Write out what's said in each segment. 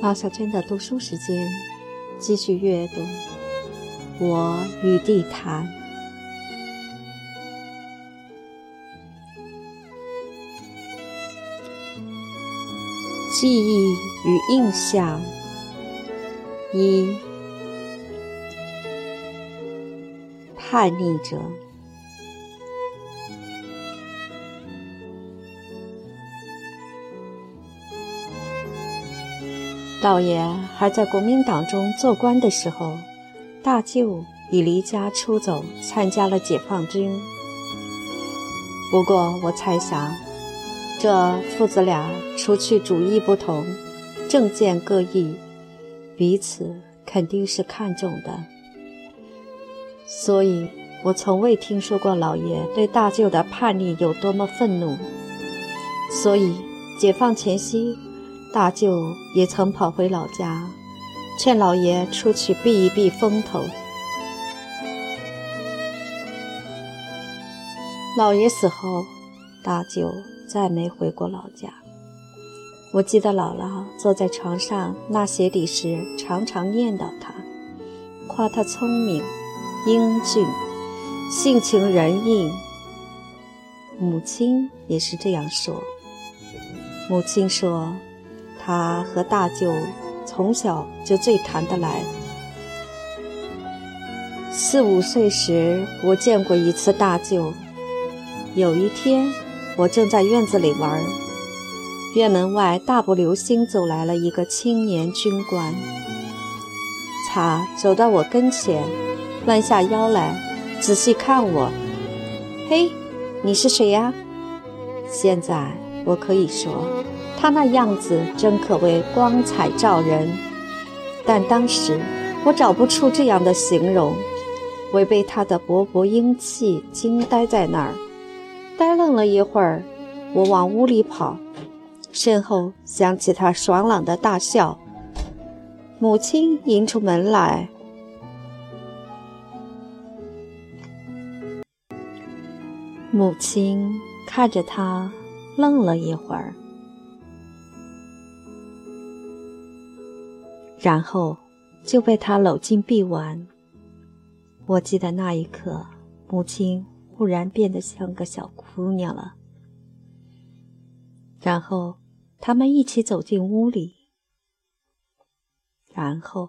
老小娟的读书时间，继续阅读《我与地坛》。记忆与印象一，叛逆者。老爷还在国民党中做官的时候，大舅已离家出走，参加了解放军。不过我猜想，这父子俩除去主意不同，政见各异，彼此肯定是看重的。所以我从未听说过老爷对大舅的叛逆有多么愤怒。所以解放前夕。大舅也曾跑回老家，劝老爷出去避一避风头。老爷死后，大舅再没回过老家。我记得姥姥坐在床上纳鞋底时，常常念叨他，夸他聪明、英俊、性情仁义。母亲也是这样说。母亲说。他和大舅从小就最谈得来。四五岁时，我见过一次大舅。有一天，我正在院子里玩，院门外大步流星走来了一个青年军官。他走到我跟前，弯下腰来，仔细看我。嘿，你是谁呀？现在我可以说。他那样子真可谓光彩照人，但当时我找不出这样的形容，我被他的勃勃英气惊呆在那儿，呆愣了一会儿，我往屋里跑，身后响起他爽朗的大笑。母亲迎出门来，母亲看着他，愣了一会儿。然后就被他搂进臂弯。我记得那一刻，母亲忽然变得像个小姑娘了。然后他们一起走进屋里。然后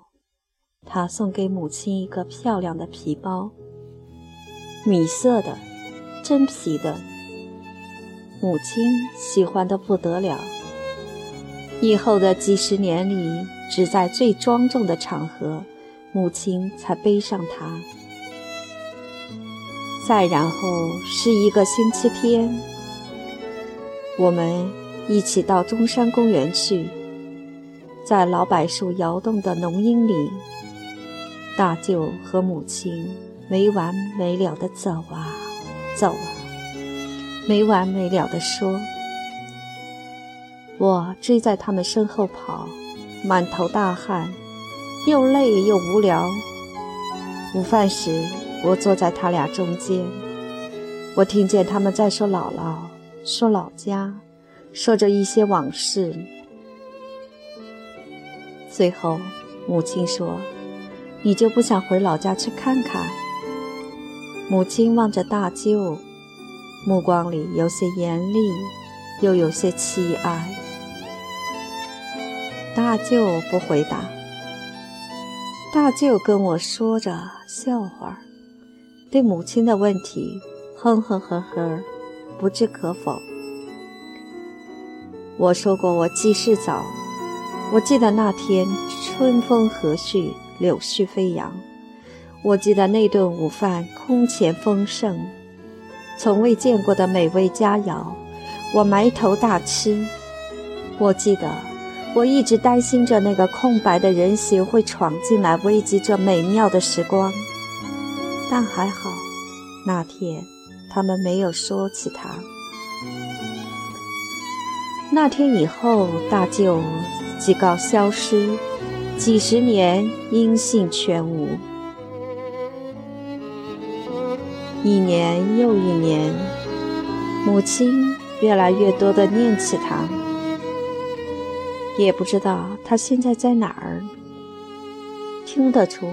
他送给母亲一个漂亮的皮包，米色的，真皮的。母亲喜欢的不得了。以后的几十年里，只在最庄重的场合，母亲才背上它。再然后是一个星期天，我们一起到中山公园去，在老柏树摇动的浓荫里，大舅和母亲没完没了地走啊走啊，没完没了地说。我追在他们身后跑，满头大汗，又累又无聊。午饭时，我坐在他俩中间，我听见他们在说姥姥，说老家，说着一些往事。最后，母亲说：“你就不想回老家去看看？”母亲望着大舅，目光里有些严厉，又有些凄哀。大舅不回答。大舅跟我说着笑话，对母亲的问题哼哼呵呵，不置可否。我说过我记事早，我记得那天春风和煦，柳絮飞扬。我记得那顿午饭空前丰盛，从未见过的美味佳肴，我埋头大吃。我记得。我一直担心着那个空白的人形会闯进来，危及这美妙的时光。但还好，那天他们没有说起他。那天以后，大舅即告消失，几十年音信全无。一年又一年，母亲越来越多的念起他。也不知道他现在在哪儿。听得出，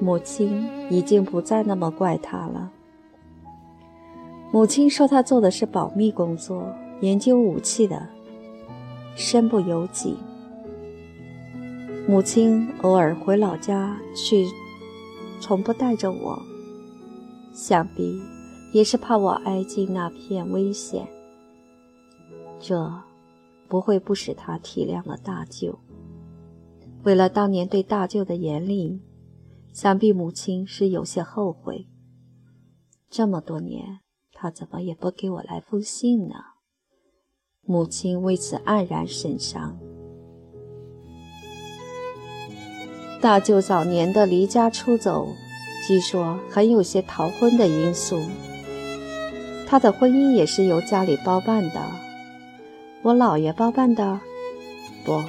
母亲已经不再那么怪他了。母亲说他做的是保密工作，研究武器的，身不由己。母亲偶尔回老家去，从不带着我，想必也是怕我挨进那片危险。这。不会不使他体谅了大舅。为了当年对大舅的严厉，想必母亲是有些后悔。这么多年，他怎么也不给我来封信呢？母亲为此黯然神伤。大舅早年的离家出走，据说很有些逃婚的因素。他的婚姻也是由家里包办的。我姥爷包办的，不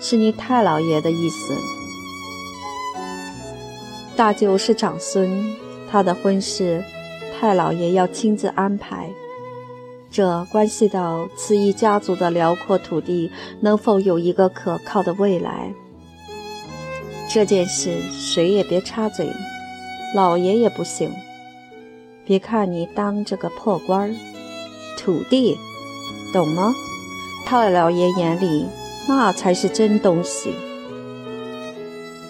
是你太姥爷的意思。大舅是长孙，他的婚事太姥爷要亲自安排，这关系到此一家族的辽阔土地能否有一个可靠的未来。这件事谁也别插嘴，老爷也不行。别看你当这个破官儿，土地，懂吗？太老爷眼里，那才是真东西。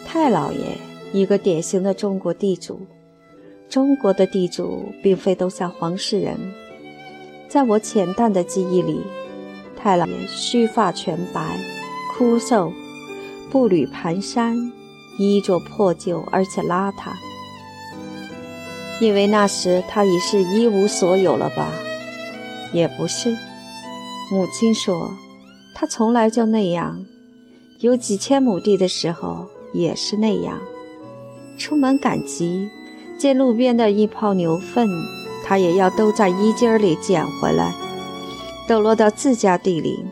太老爷，一个典型的中国地主。中国的地主并非都像黄世仁。在我浅淡的记忆里，太老爷须发全白，枯瘦，步履蹒跚，衣着破旧而且邋遢。因为那时他已是一无所有了吧？也不是。母亲说：“他从来就那样，有几千亩地的时候也是那样。出门赶集，见路边的一泡牛粪，他也要兜在衣襟里捡回来，抖落到自家地里。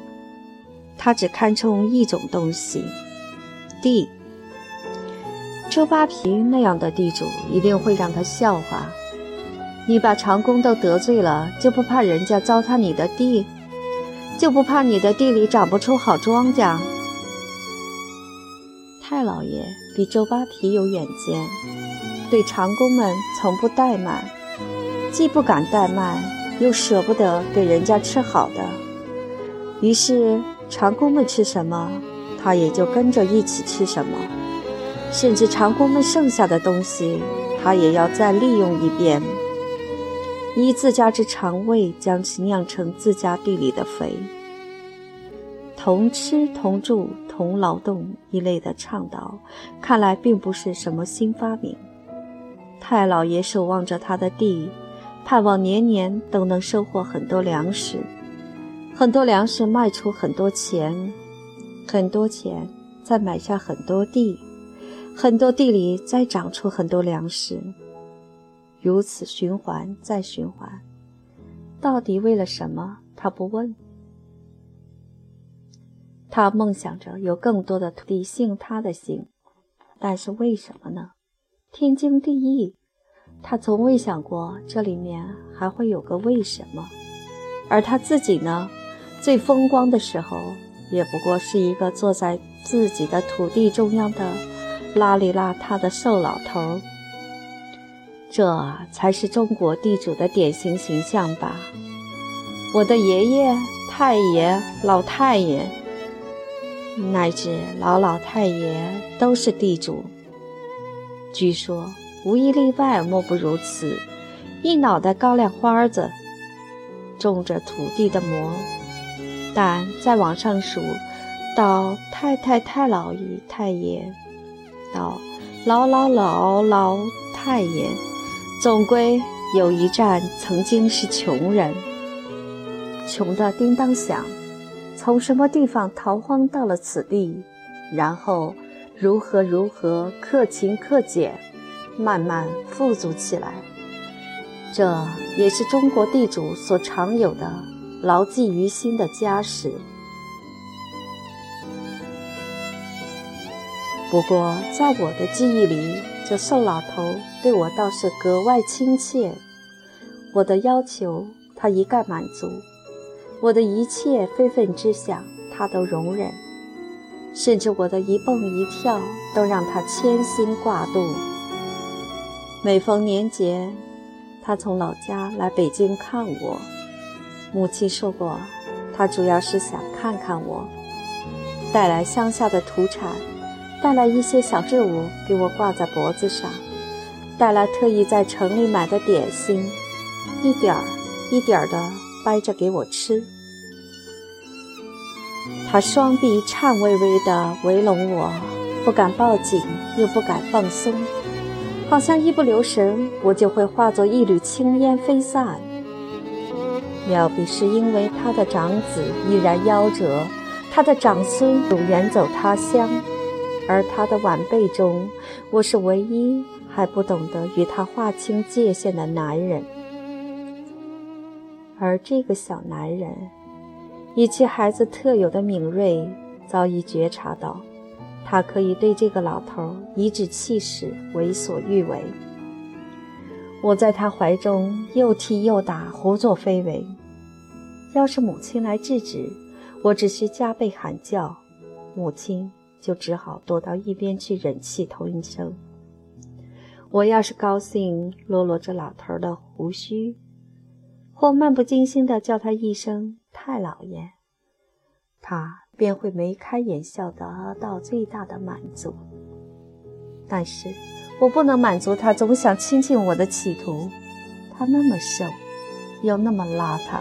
他只看重一种东西——地。周扒皮那样的地主一定会让他笑话：你把长工都得罪了，就不怕人家糟蹋你的地？”就不怕你的地里长不出好庄稼？太老爷比周扒皮有远见，对长工们从不怠慢，既不敢怠慢，又舍不得给人家吃好的。于是长工们吃什么，他也就跟着一起吃什么，甚至长工们剩下的东西，他也要再利用一遍。以自家之肠胃将其酿成自家地里的肥，同吃同住同劳动一类的倡导，看来并不是什么新发明。太老爷守望着他的地，盼望年年都能收获很多粮食，很多粮食卖出很多钱，很多钱再买下很多地，很多地里再长出很多粮食。如此循环再循环，到底为了什么？他不问。他梦想着有更多的土地姓他的姓，但是为什么呢？天经地义。他从未想过这里面还会有个为什么。而他自己呢？最风光的时候，也不过是一个坐在自己的土地中央的邋里邋遢的瘦老头儿。这才是中国地主的典型形象吧？我的爷爷、太爷、老太爷，乃至老老太爷都是地主。据说无一例外，莫不如此。一脑袋高粱花子，种着土地的馍。但再往上数，到太太太老姨太爷，到老老老老太爷。总归有一站曾经是穷人，穷得叮当响，从什么地方逃荒到了此地，然后如何如何克勤克俭，慢慢富足起来。这也是中国地主所常有的牢记于心的家史。不过，在我的记忆里，这瘦老头对我倒是格外亲切。我的要求他一概满足，我的一切非分之想他都容忍。甚至我的一蹦一跳都让他牵心挂肚。每逢年节，他从老家来北京看我。母亲说过，他主要是想看看我，带来乡下的土产，带来一些小饰物给我挂在脖子上，带来特意在城里买的点心，一点儿一点儿的掰着给我吃。他双臂颤巍巍地围拢我，不敢抱紧，又不敢放松，好像一不留神，我就会化作一缕青烟飞散。妙笔是因为他的长子依然夭折，他的长孙又远走他乡，而他的晚辈中，我是唯一还不懂得与他划清界限的男人。而这个小男人。以其孩子特有的敏锐，早已觉察到，他可以对这个老头颐指气使，为所欲为。我在他怀中又踢又打，胡作非为。要是母亲来制止，我只需加倍喊叫，母亲就只好躲到一边去忍气吞声。我要是高兴，落落这老头的胡须，或漫不经心地叫他一声。太老爷，他便会眉开眼笑得到最大的满足。但是我不能满足他总想亲近我的企图。他那么瘦，又那么邋遢。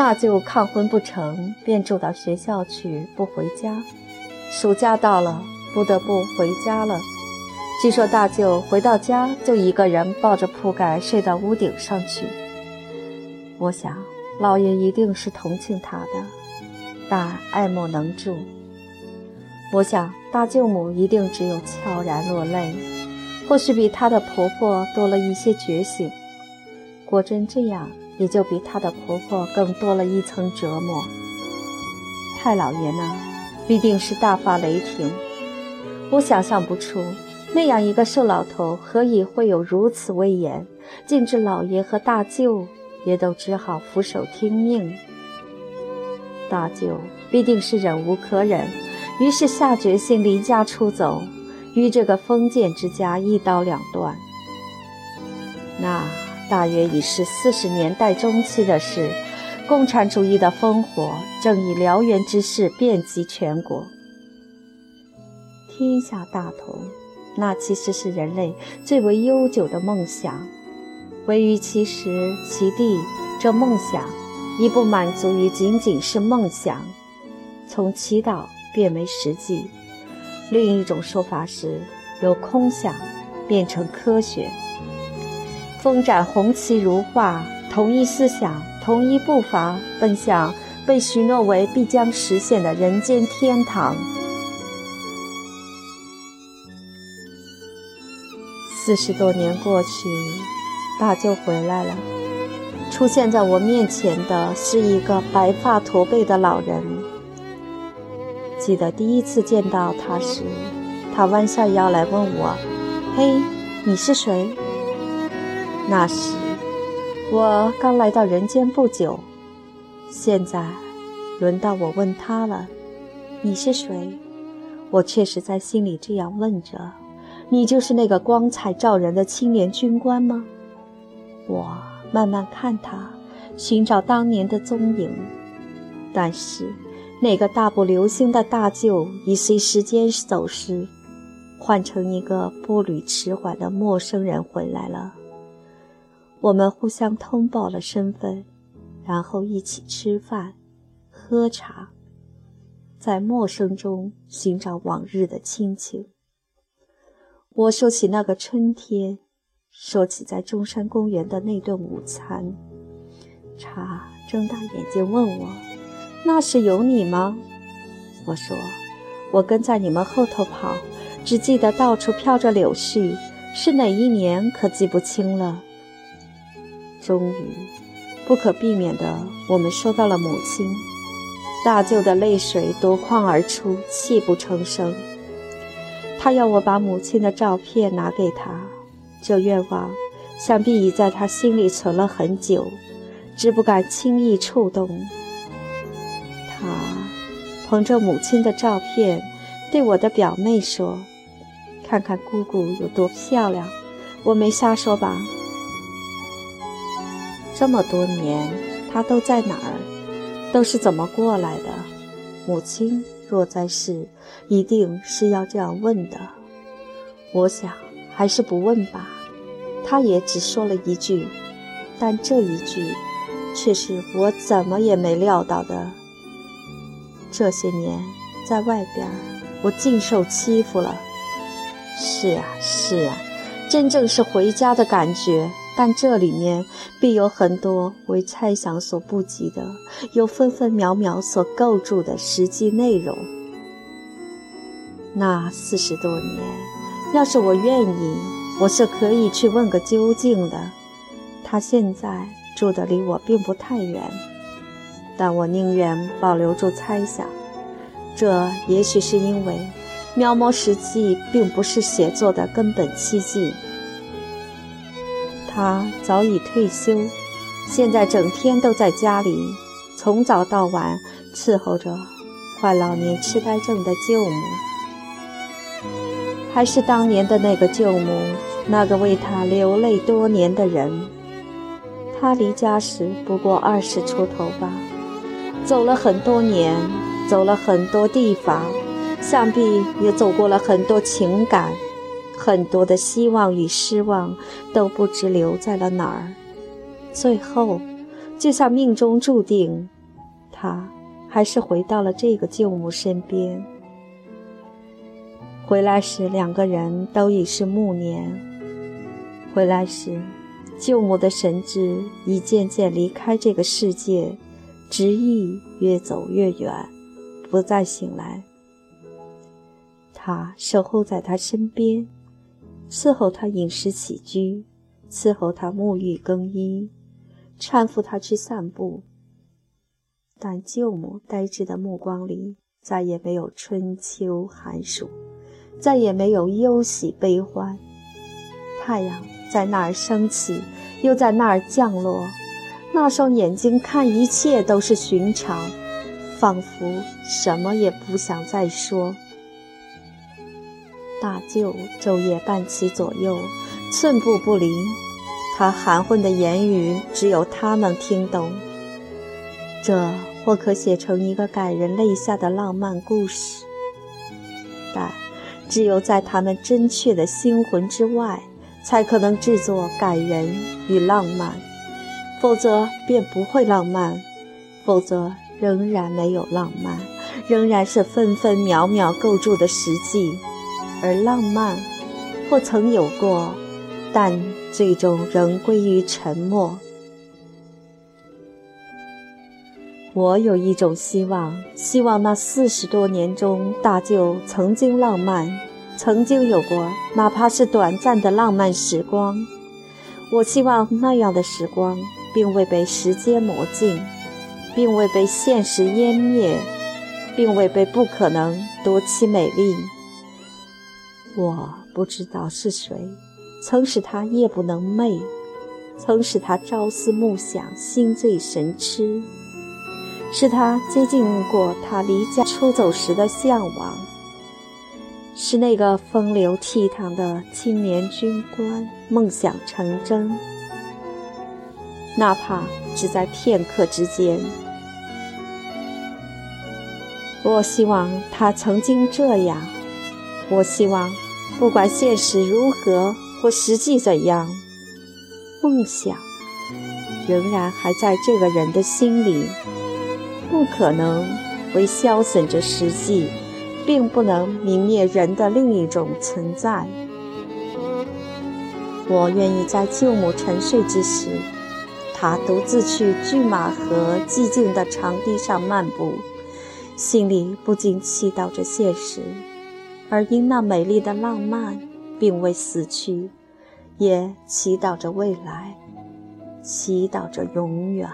大舅抗婚不成，便住到学校去，不回家。暑假到了，不得不回家了。据说大舅回到家就一个人抱着铺盖睡到屋顶上去。我想，老爷一定是同情他的，但爱莫能助。我想，大舅母一定只有悄然落泪，或许比她的婆婆多了一些觉醒。果真这样，也就比她的婆婆更多了一层折磨。太老爷呢，必定是大发雷霆。我想象不出，那样一个瘦老头，何以会有如此威严，竟至老爷和大舅。也都只好俯首听命。大舅必定是忍无可忍，于是下决心离家出走，与这个封建之家一刀两断。那大约已是四十年代中期的事，共产主义的烽火正以燎原之势遍及全国。天下大同，那其实是人类最为悠久的梦想。唯于其时其地，这梦想已不满足于仅仅是梦想，从祈祷变为实际。另一种说法是，由空想变成科学。风展红旗如画，同一思想，同一步伐，奔向被许诺为必将实现的人间天堂。四十多年过去。大舅回来了，出现在我面前的是一个白发驼背的老人。记得第一次见到他时，他弯下腰来问我：“嘿，你是谁？”那时我刚来到人间不久，现在轮到我问他了：“你是谁？”我确实在心里这样问着：“你就是那个光彩照人的青年军官吗？”我慢慢看他，寻找当年的踪影，但是那个大步流星的大舅已随时间走失，换成一个步履迟缓的陌生人回来了。我们互相通报了身份，然后一起吃饭、喝茶，在陌生中寻找往日的亲情。我说起那个春天。说起在中山公园的那顿午餐，茶睁大眼睛问我：“那时有你吗？”我说：“我跟在你们后头跑，只记得到处飘着柳絮，是哪一年可记不清了。”终于，不可避免的，我们说到了母亲。大舅的泪水夺眶而出，泣不成声。他要我把母亲的照片拿给他。这愿望，想必已在他心里存了很久，只不敢轻易触动。他捧着母亲的照片，对我的表妹说：“看看姑姑有多漂亮。”我没瞎说吧？这么多年，他都在哪儿？都是怎么过来的？母亲若在世，一定是要这样问的。我想，还是不问吧。他也只说了一句，但这一句，却是我怎么也没料到的。这些年，在外边，我尽受欺负了。是啊，是啊。真正是回家的感觉，但这里面必有很多为猜想所不及的，有分分秒秒所构筑的实际内容。那四十多年，要是我愿意，我是可以去问个究竟的。他现在住的离我并不太远，但我宁愿保留住猜想。这也许是因为。描摹实际并不是写作的根本契机。他早已退休，现在整天都在家里，从早到晚伺候着患老年痴呆症的舅母。还是当年的那个舅母，那个为他流泪多年的人。他离家时不过二十出头吧，走了很多年，走了很多地方。想必也走过了很多情感，很多的希望与失望，都不知留在了哪儿。最后，就像命中注定，他还是回到了这个舅母身边。回来时，两个人都已是暮年。回来时，舅母的神智已渐渐离开这个世界，执意越走越远，不再醒来。他守候在他身边，伺候他饮食起居，伺候他沐浴更衣，搀扶他去散步。但舅母呆滞的目光里再也没有春秋寒暑，再也没有忧喜悲欢。太阳在那儿升起，又在那儿降落，那双眼睛看一切都是寻常，仿佛什么也不想再说。大舅昼夜伴其左右，寸步不离。他含混的言语，只有他能听懂。这或可写成一个感人泪下的浪漫故事，但只有在他们真切的心魂之外，才可能制作感人与浪漫。否则便不会浪漫，否则仍然没有浪漫，仍然是分分秒秒构筑的实际。而浪漫，或曾有过，但最终仍归于沉默。我有一种希望，希望那四十多年中，大舅曾经浪漫，曾经有过，哪怕是短暂的浪漫时光。我希望那样的时光，并未被时间磨尽，并未被现实湮灭，并未被不可能夺其美丽。我不知道是谁，曾使他夜不能寐，曾使他朝思暮想、心醉神痴，是他接近过他离家出走时的向往，是那个风流倜傥的青年军官梦想成真，哪怕只在片刻之间。我希望他曾经这样。我希望，不管现实如何或实际怎样，梦想仍然还在这个人的心里，不可能为消损着实际，并不能泯灭人的另一种存在。我愿意在舅母沉睡之时，他独自去拒马河寂静的长堤上漫步，心里不禁祈祷着现实。而因那美丽的浪漫并未死去，也祈祷着未来，祈祷着永远。